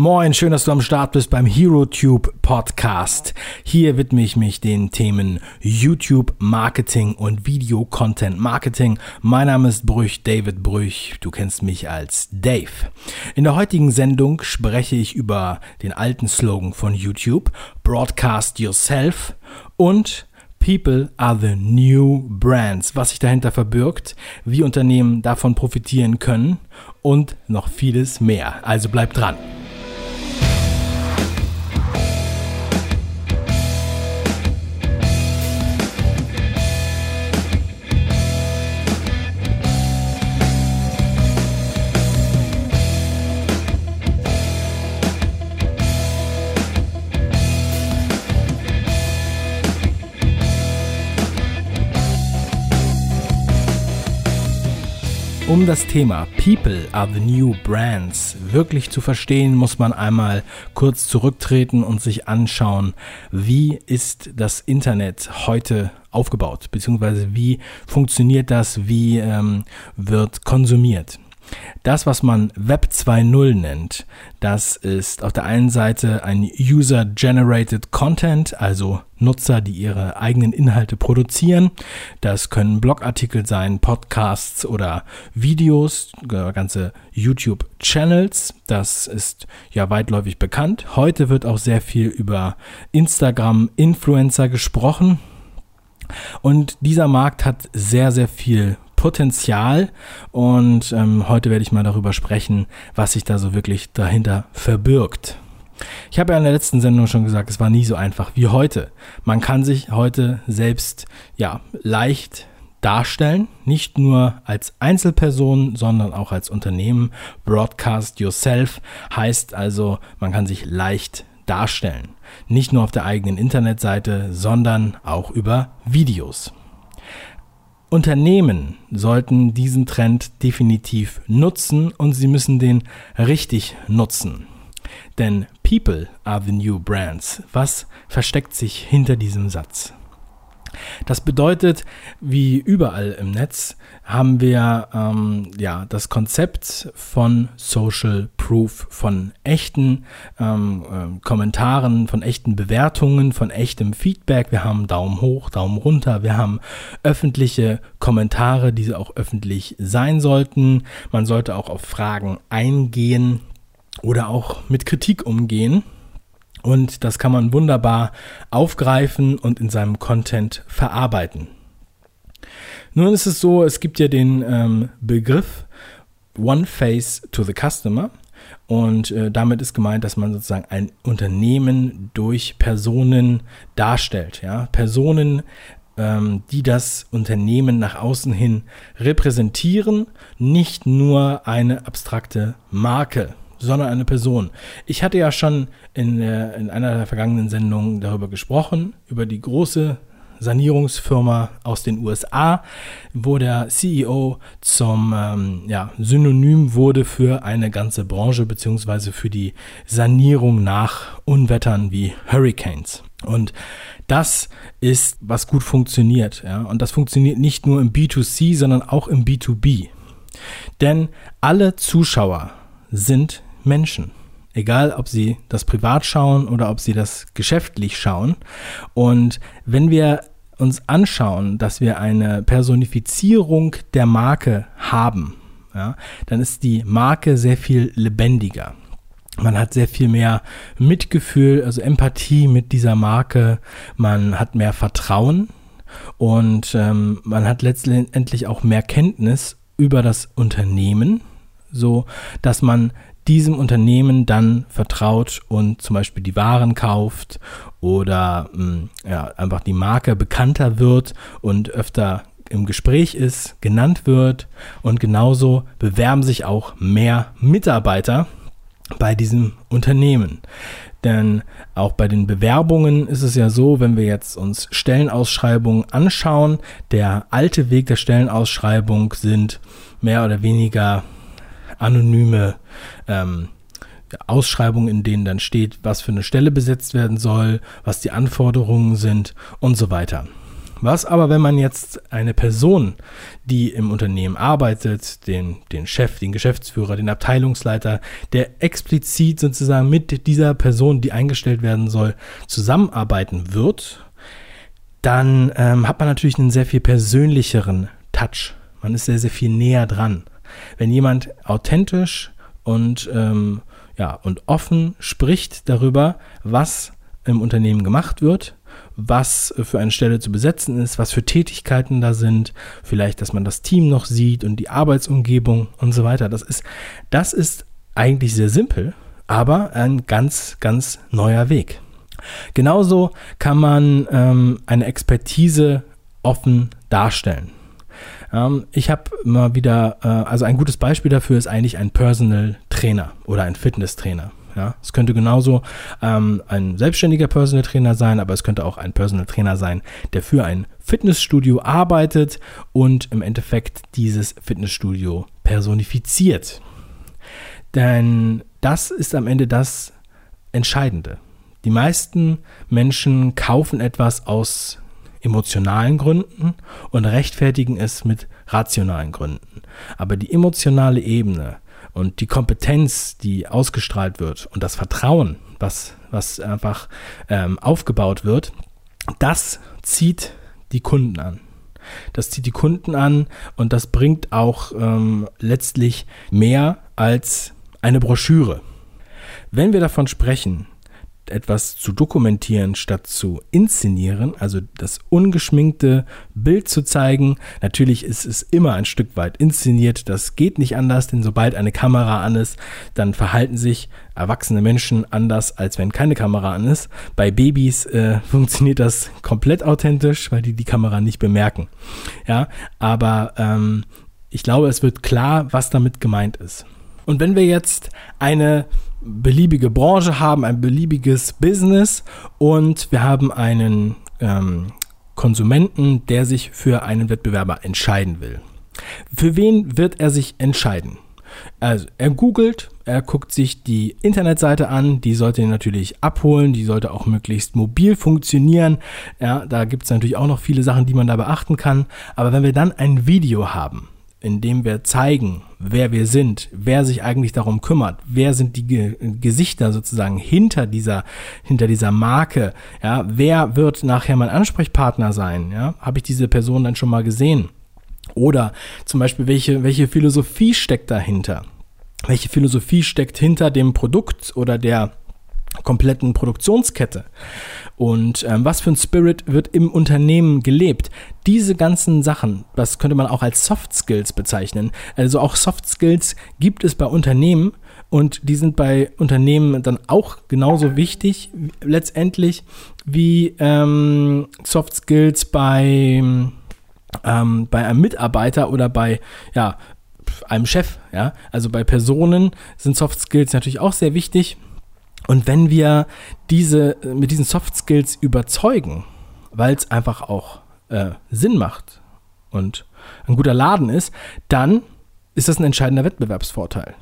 Moin, schön, dass du am Start bist beim HeroTube Podcast. Hier widme ich mich den Themen YouTube Marketing und Video Content Marketing. Mein Name ist Brüch, David Brüch. Du kennst mich als Dave. In der heutigen Sendung spreche ich über den alten Slogan von YouTube, Broadcast Yourself und People are the new brands, was sich dahinter verbirgt, wie Unternehmen davon profitieren können und noch vieles mehr. Also bleib dran. Um das Thema People are the New Brands wirklich zu verstehen, muss man einmal kurz zurücktreten und sich anschauen, wie ist das Internet heute aufgebaut, beziehungsweise wie funktioniert das, wie ähm, wird konsumiert. Das, was man Web 2.0 nennt, das ist auf der einen Seite ein User-Generated Content, also Nutzer, die ihre eigenen Inhalte produzieren. Das können Blogartikel sein, Podcasts oder Videos, ganze YouTube-Channels. Das ist ja weitläufig bekannt. Heute wird auch sehr viel über Instagram-Influencer gesprochen. Und dieser Markt hat sehr, sehr viel Potenzial und ähm, heute werde ich mal darüber sprechen, was sich da so wirklich dahinter verbirgt. Ich habe ja in der letzten Sendung schon gesagt, es war nie so einfach wie heute. Man kann sich heute selbst ja leicht darstellen, nicht nur als Einzelperson, sondern auch als Unternehmen. Broadcast yourself heißt also, man kann sich leicht darstellen. Nicht nur auf der eigenen Internetseite, sondern auch über Videos. Unternehmen sollten diesen Trend definitiv nutzen und sie müssen den richtig nutzen. Denn People are the new brands. Was versteckt sich hinter diesem Satz? Das bedeutet, wie überall im Netz, haben wir ähm, ja das Konzept von Social Proof, von echten ähm, äh, Kommentaren, von echten Bewertungen, von echtem Feedback. Wir haben Daumen hoch, Daumen runter, wir haben öffentliche Kommentare, die auch öffentlich sein sollten. Man sollte auch auf Fragen eingehen oder auch mit Kritik umgehen. Und das kann man wunderbar aufgreifen und in seinem Content verarbeiten. Nun ist es so, es gibt ja den ähm, Begriff One Face to the Customer. Und äh, damit ist gemeint, dass man sozusagen ein Unternehmen durch Personen darstellt. Ja? Personen, ähm, die das Unternehmen nach außen hin repräsentieren, nicht nur eine abstrakte Marke sondern eine Person. Ich hatte ja schon in, in einer der vergangenen Sendungen darüber gesprochen, über die große Sanierungsfirma aus den USA, wo der CEO zum ähm, ja, Synonym wurde für eine ganze Branche beziehungsweise für die Sanierung nach Unwettern wie Hurricanes. Und das ist, was gut funktioniert. Ja? Und das funktioniert nicht nur im B2C, sondern auch im B2B. Denn alle Zuschauer sind Menschen. Egal, ob sie das privat schauen oder ob sie das geschäftlich schauen. Und wenn wir uns anschauen, dass wir eine Personifizierung der Marke haben, ja, dann ist die Marke sehr viel lebendiger. Man hat sehr viel mehr Mitgefühl, also Empathie mit dieser Marke. Man hat mehr Vertrauen und ähm, man hat letztendlich auch mehr Kenntnis über das Unternehmen, so dass man diesem Unternehmen dann vertraut und zum Beispiel die Waren kauft oder hm, ja, einfach die Marke bekannter wird und öfter im Gespräch ist, genannt wird und genauso bewerben sich auch mehr Mitarbeiter bei diesem Unternehmen. Denn auch bei den Bewerbungen ist es ja so, wenn wir jetzt uns Stellenausschreibungen anschauen, der alte Weg der Stellenausschreibung sind mehr oder weniger anonyme ähm, Ausschreibungen, in denen dann steht, was für eine Stelle besetzt werden soll, was die Anforderungen sind und so weiter. Was aber, wenn man jetzt eine Person, die im Unternehmen arbeitet, den, den Chef, den Geschäftsführer, den Abteilungsleiter, der explizit sozusagen mit dieser Person, die eingestellt werden soll, zusammenarbeiten wird, dann ähm, hat man natürlich einen sehr viel persönlicheren Touch. Man ist sehr, sehr viel näher dran. Wenn jemand authentisch und, ähm, ja, und offen spricht darüber, was im Unternehmen gemacht wird, was für eine Stelle zu besetzen ist, was für Tätigkeiten da sind, vielleicht, dass man das Team noch sieht und die Arbeitsumgebung und so weiter. Das ist, das ist eigentlich sehr simpel, aber ein ganz, ganz neuer Weg. Genauso kann man ähm, eine Expertise offen darstellen. Ähm, ich habe mal wieder, äh, also ein gutes Beispiel dafür ist eigentlich ein Personal Trainer oder ein Fitnesstrainer. Ja, es könnte genauso ähm, ein selbstständiger Personal Trainer sein, aber es könnte auch ein Personal Trainer sein, der für ein Fitnessstudio arbeitet und im Endeffekt dieses Fitnessstudio personifiziert. Denn das ist am Ende das Entscheidende. Die meisten Menschen kaufen etwas aus emotionalen Gründen und rechtfertigen es mit rationalen Gründen. Aber die emotionale Ebene und die Kompetenz, die ausgestrahlt wird und das Vertrauen, was, was einfach ähm, aufgebaut wird, das zieht die Kunden an. Das zieht die Kunden an und das bringt auch ähm, letztlich mehr als eine Broschüre. Wenn wir davon sprechen, etwas zu dokumentieren statt zu inszenieren, also das ungeschminkte Bild zu zeigen. Natürlich ist es immer ein Stück weit inszeniert, das geht nicht anders, denn sobald eine Kamera an ist, dann verhalten sich erwachsene Menschen anders, als wenn keine Kamera an ist. Bei Babys äh, funktioniert das komplett authentisch, weil die die Kamera nicht bemerken. Ja, aber ähm, ich glaube, es wird klar, was damit gemeint ist. Und wenn wir jetzt eine beliebige Branche haben, ein beliebiges Business und wir haben einen ähm, Konsumenten, der sich für einen Wettbewerber entscheiden will. Für wen wird er sich entscheiden? Also er googelt, er guckt sich die Internetseite an, die sollte ihn natürlich abholen, die sollte auch möglichst mobil funktionieren. Ja, da gibt es natürlich auch noch viele Sachen, die man da beachten kann. Aber wenn wir dann ein Video haben, indem wir zeigen, wer wir sind, wer sich eigentlich darum kümmert, wer sind die Ge Gesichter sozusagen hinter dieser, hinter dieser Marke, ja, wer wird nachher mein Ansprechpartner sein, ja, habe ich diese Person dann schon mal gesehen? Oder zum Beispiel, welche, welche Philosophie steckt dahinter? Welche Philosophie steckt hinter dem Produkt oder der kompletten Produktionskette und ähm, was für ein Spirit wird im Unternehmen gelebt. Diese ganzen Sachen, das könnte man auch als Soft Skills bezeichnen. Also auch Soft Skills gibt es bei Unternehmen und die sind bei Unternehmen dann auch genauso wichtig letztendlich wie ähm, Soft Skills bei, ähm, bei einem Mitarbeiter oder bei ja, einem Chef. Ja? Also bei Personen sind Soft Skills natürlich auch sehr wichtig. Und wenn wir diese mit diesen Soft Skills überzeugen, weil es einfach auch äh, Sinn macht und ein guter Laden ist, dann ist das ein entscheidender Wettbewerbsvorteil.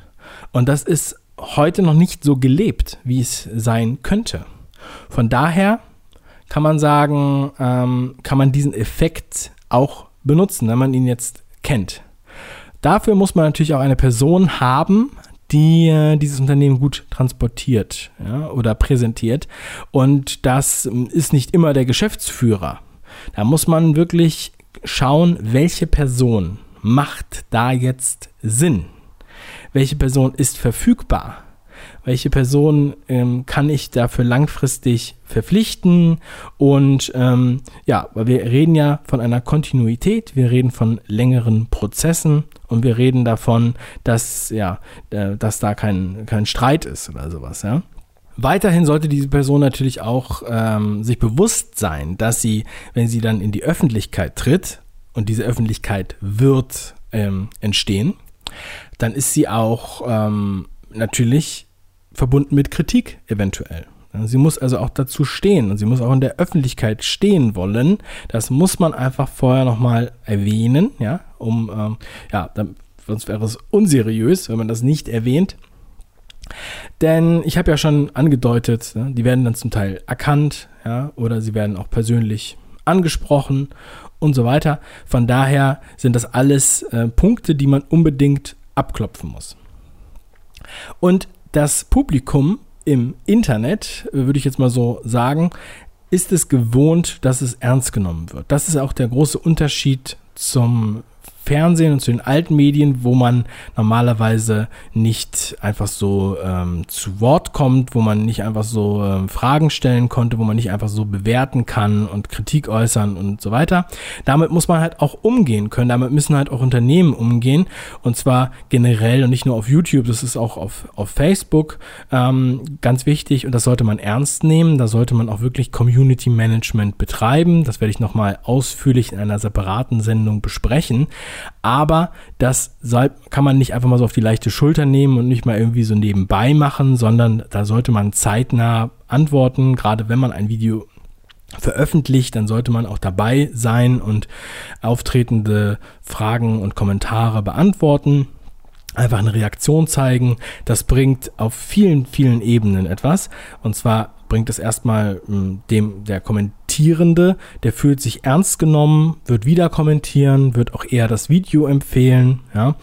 Und das ist heute noch nicht so gelebt, wie es sein könnte. Von daher kann man sagen, ähm, kann man diesen Effekt auch benutzen, wenn man ihn jetzt kennt. Dafür muss man natürlich auch eine Person haben, die äh, dieses Unternehmen gut transportiert ja, oder präsentiert. Und das ist nicht immer der Geschäftsführer. Da muss man wirklich schauen, welche Person macht da jetzt Sinn. Welche Person ist verfügbar? Welche Person ähm, kann ich dafür langfristig verpflichten und ähm, ja, weil wir reden ja von einer Kontinuität, wir reden von längeren Prozessen und wir reden davon, dass ja, äh, dass da kein, kein Streit ist oder sowas, ja. Weiterhin sollte diese Person natürlich auch ähm, sich bewusst sein, dass sie, wenn sie dann in die Öffentlichkeit tritt, und diese Öffentlichkeit wird ähm, entstehen, dann ist sie auch ähm, natürlich verbunden mit Kritik eventuell. Sie muss also auch dazu stehen und sie muss auch in der Öffentlichkeit stehen wollen. Das muss man einfach vorher nochmal erwähnen, ja, um, ähm, ja, dann, sonst wäre es unseriös, wenn man das nicht erwähnt. Denn ich habe ja schon angedeutet, ne, die werden dann zum Teil erkannt, ja, oder sie werden auch persönlich angesprochen und so weiter. Von daher sind das alles äh, Punkte, die man unbedingt abklopfen muss. Und das Publikum im Internet, würde ich jetzt mal so sagen, ist es gewohnt, dass es ernst genommen wird. Das ist auch der große Unterschied zum Fernsehen und zu den alten Medien, wo man normalerweise nicht einfach so ähm, zu Wort kommt, wo man nicht einfach so ähm, Fragen stellen konnte, wo man nicht einfach so bewerten kann und Kritik äußern und so weiter. Damit muss man halt auch umgehen können. Damit müssen halt auch Unternehmen umgehen und zwar generell und nicht nur auf YouTube, das ist auch auf, auf Facebook ähm, ganz wichtig und das sollte man ernst nehmen. Da sollte man auch wirklich Community Management betreiben. Das werde ich nochmal ausführlich in einer separaten Sendung besprechen. Aber das soll, kann man nicht einfach mal so auf die leichte Schulter nehmen und nicht mal irgendwie so nebenbei machen, sondern da sollte man zeitnah antworten. Gerade wenn man ein Video veröffentlicht, dann sollte man auch dabei sein und auftretende Fragen und Kommentare beantworten einfach eine Reaktion zeigen. Das bringt auf vielen, vielen Ebenen etwas. Und zwar bringt es erstmal hm, dem, der Kommentierende, der fühlt sich ernst genommen, wird wieder kommentieren, wird auch eher das Video empfehlen, ja.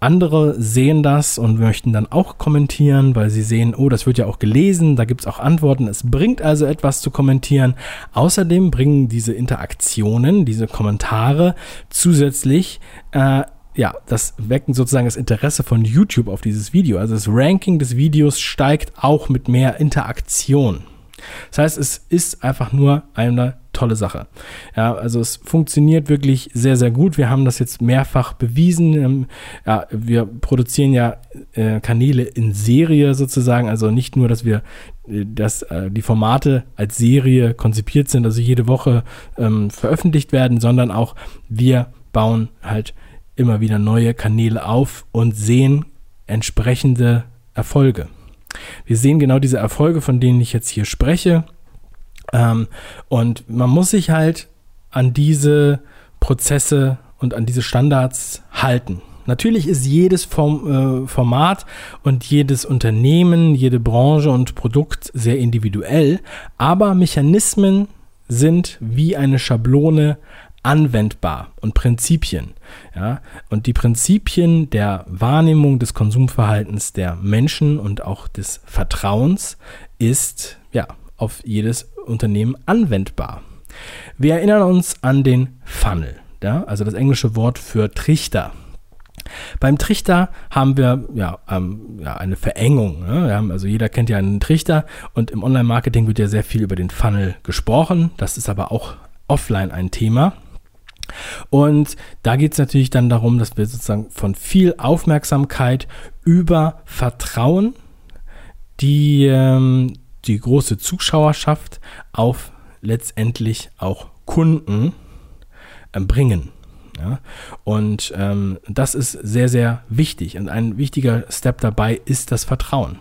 Andere sehen das und möchten dann auch kommentieren, weil sie sehen, oh, das wird ja auch gelesen, da gibt es auch Antworten. Es bringt also etwas zu kommentieren. Außerdem bringen diese Interaktionen, diese Kommentare zusätzlich äh, ja, das wecken sozusagen das Interesse von YouTube auf dieses Video. Also das Ranking des Videos steigt auch mit mehr Interaktion. Das heißt, es ist einfach nur eine tolle Sache. Ja, also es funktioniert wirklich sehr, sehr gut. Wir haben das jetzt mehrfach bewiesen. Ähm, ja, wir produzieren ja äh, Kanäle in Serie sozusagen. Also nicht nur, dass wir äh, dass äh, die Formate als Serie konzipiert sind, also jede Woche ähm, veröffentlicht werden, sondern auch wir bauen halt immer wieder neue Kanäle auf und sehen entsprechende Erfolge. Wir sehen genau diese Erfolge, von denen ich jetzt hier spreche. Ähm, und man muss sich halt an diese Prozesse und an diese Standards halten. Natürlich ist jedes äh, Format und jedes Unternehmen, jede Branche und Produkt sehr individuell, aber Mechanismen sind wie eine Schablone anwendbar und Prinzipien. Ja, und die Prinzipien der Wahrnehmung des Konsumverhaltens der Menschen und auch des Vertrauens ist ja auf jedes Unternehmen anwendbar. Wir erinnern uns an den Funnel, ja, also das englische Wort für Trichter. Beim Trichter haben wir ja, ähm, ja eine Verengung. Ne? Haben, also jeder kennt ja einen Trichter und im Online-Marketing wird ja sehr viel über den Funnel gesprochen. Das ist aber auch offline ein Thema. Und da geht es natürlich dann darum, dass wir sozusagen von viel Aufmerksamkeit über Vertrauen die, ähm, die große Zuschauerschaft auf letztendlich auch Kunden äh, bringen. Ja? Und ähm, das ist sehr, sehr wichtig. Und ein wichtiger Step dabei ist das Vertrauen.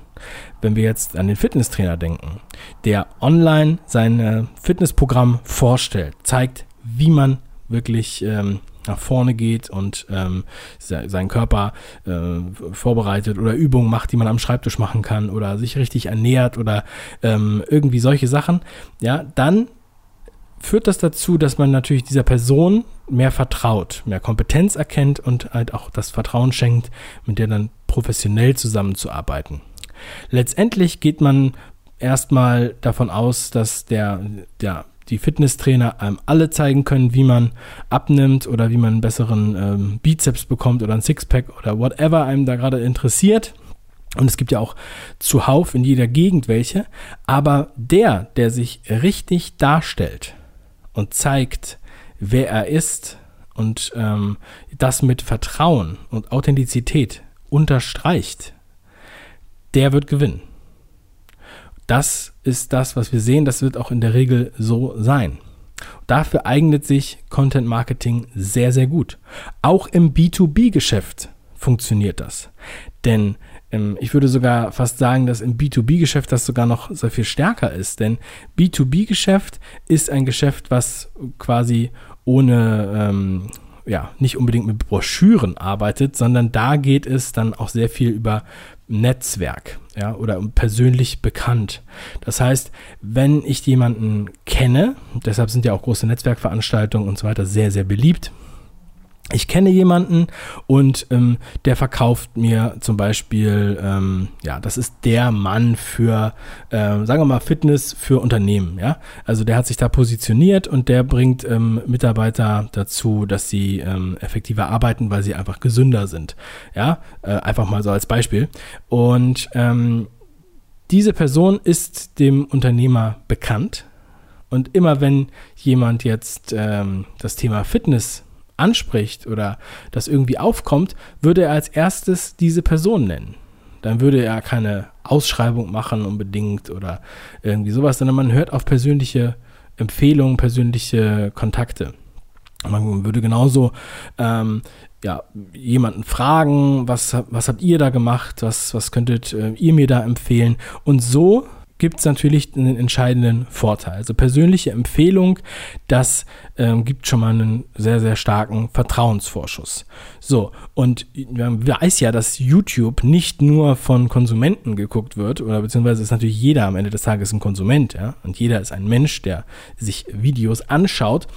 Wenn wir jetzt an den Fitnesstrainer denken, der online sein Fitnessprogramm vorstellt, zeigt, wie man wirklich ähm, nach vorne geht und ähm, seinen Körper äh, vorbereitet oder Übungen macht, die man am Schreibtisch machen kann oder sich richtig ernährt oder ähm, irgendwie solche Sachen, ja, dann führt das dazu, dass man natürlich dieser Person mehr vertraut, mehr Kompetenz erkennt und halt auch das Vertrauen schenkt, mit der dann professionell zusammenzuarbeiten. Letztendlich geht man erstmal davon aus, dass der, der die Fitnesstrainer einem alle zeigen können, wie man abnimmt oder wie man einen besseren ähm, Bizeps bekommt oder ein Sixpack oder whatever einem da gerade interessiert. Und es gibt ja auch zuhauf in jeder Gegend welche. Aber der, der sich richtig darstellt und zeigt, wer er ist und ähm, das mit Vertrauen und Authentizität unterstreicht, der wird gewinnen. Das ist das, was wir sehen. Das wird auch in der Regel so sein. Dafür eignet sich Content Marketing sehr, sehr gut. Auch im B2B-Geschäft funktioniert das. Denn ähm, ich würde sogar fast sagen, dass im B2B-Geschäft das sogar noch sehr viel stärker ist. Denn B2B-Geschäft ist ein Geschäft, was quasi ohne ähm, ja, nicht unbedingt mit Broschüren arbeitet, sondern da geht es dann auch sehr viel über Netzwerk ja, oder persönlich bekannt. Das heißt, wenn ich jemanden kenne, deshalb sind ja auch große Netzwerkveranstaltungen und so weiter sehr, sehr beliebt, ich kenne jemanden und ähm, der verkauft mir zum Beispiel, ähm, ja, das ist der Mann für, äh, sagen wir mal, Fitness für Unternehmen, ja. Also der hat sich da positioniert und der bringt ähm, Mitarbeiter dazu, dass sie ähm, effektiver arbeiten, weil sie einfach gesünder sind, ja. Äh, einfach mal so als Beispiel. Und ähm, diese Person ist dem Unternehmer bekannt. Und immer wenn jemand jetzt ähm, das Thema Fitness anspricht oder das irgendwie aufkommt, würde er als erstes diese Person nennen. Dann würde er keine Ausschreibung machen unbedingt oder irgendwie sowas, sondern man hört auf persönliche Empfehlungen, persönliche Kontakte. Man würde genauso ähm, ja, jemanden fragen, was, was habt ihr da gemacht, was, was könntet äh, ihr mir da empfehlen? Und so gibt es natürlich einen entscheidenden Vorteil. Also persönliche Empfehlung, das ähm, gibt schon mal einen sehr, sehr starken Vertrauensvorschuss. So, und man weiß ja, dass YouTube nicht nur von Konsumenten geguckt wird, oder beziehungsweise ist natürlich jeder am Ende des Tages ein Konsument, ja, und jeder ist ein Mensch, der sich Videos anschaut.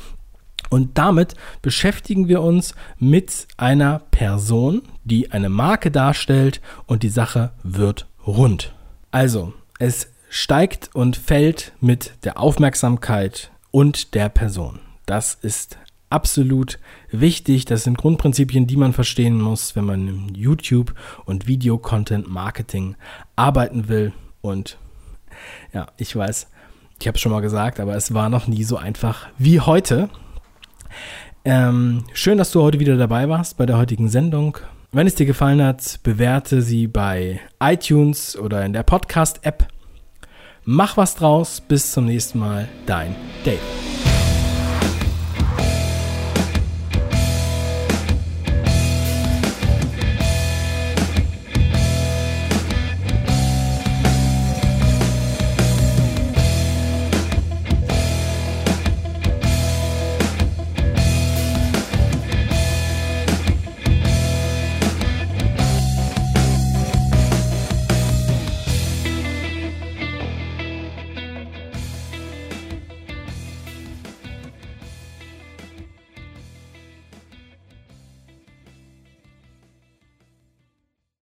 Und damit beschäftigen wir uns mit einer Person, die eine Marke darstellt und die Sache wird rund. Also, es steigt und fällt mit der Aufmerksamkeit und der Person. Das ist absolut wichtig. Das sind Grundprinzipien, die man verstehen muss, wenn man im YouTube und Video-Content-Marketing arbeiten will. Und ja, ich weiß, ich habe es schon mal gesagt, aber es war noch nie so einfach wie heute. Ähm, schön, dass du heute wieder dabei warst bei der heutigen Sendung. Wenn es dir gefallen hat, bewerte sie bei iTunes oder in der Podcast-App. Mach was draus. Bis zum nächsten Mal. Dein Dave.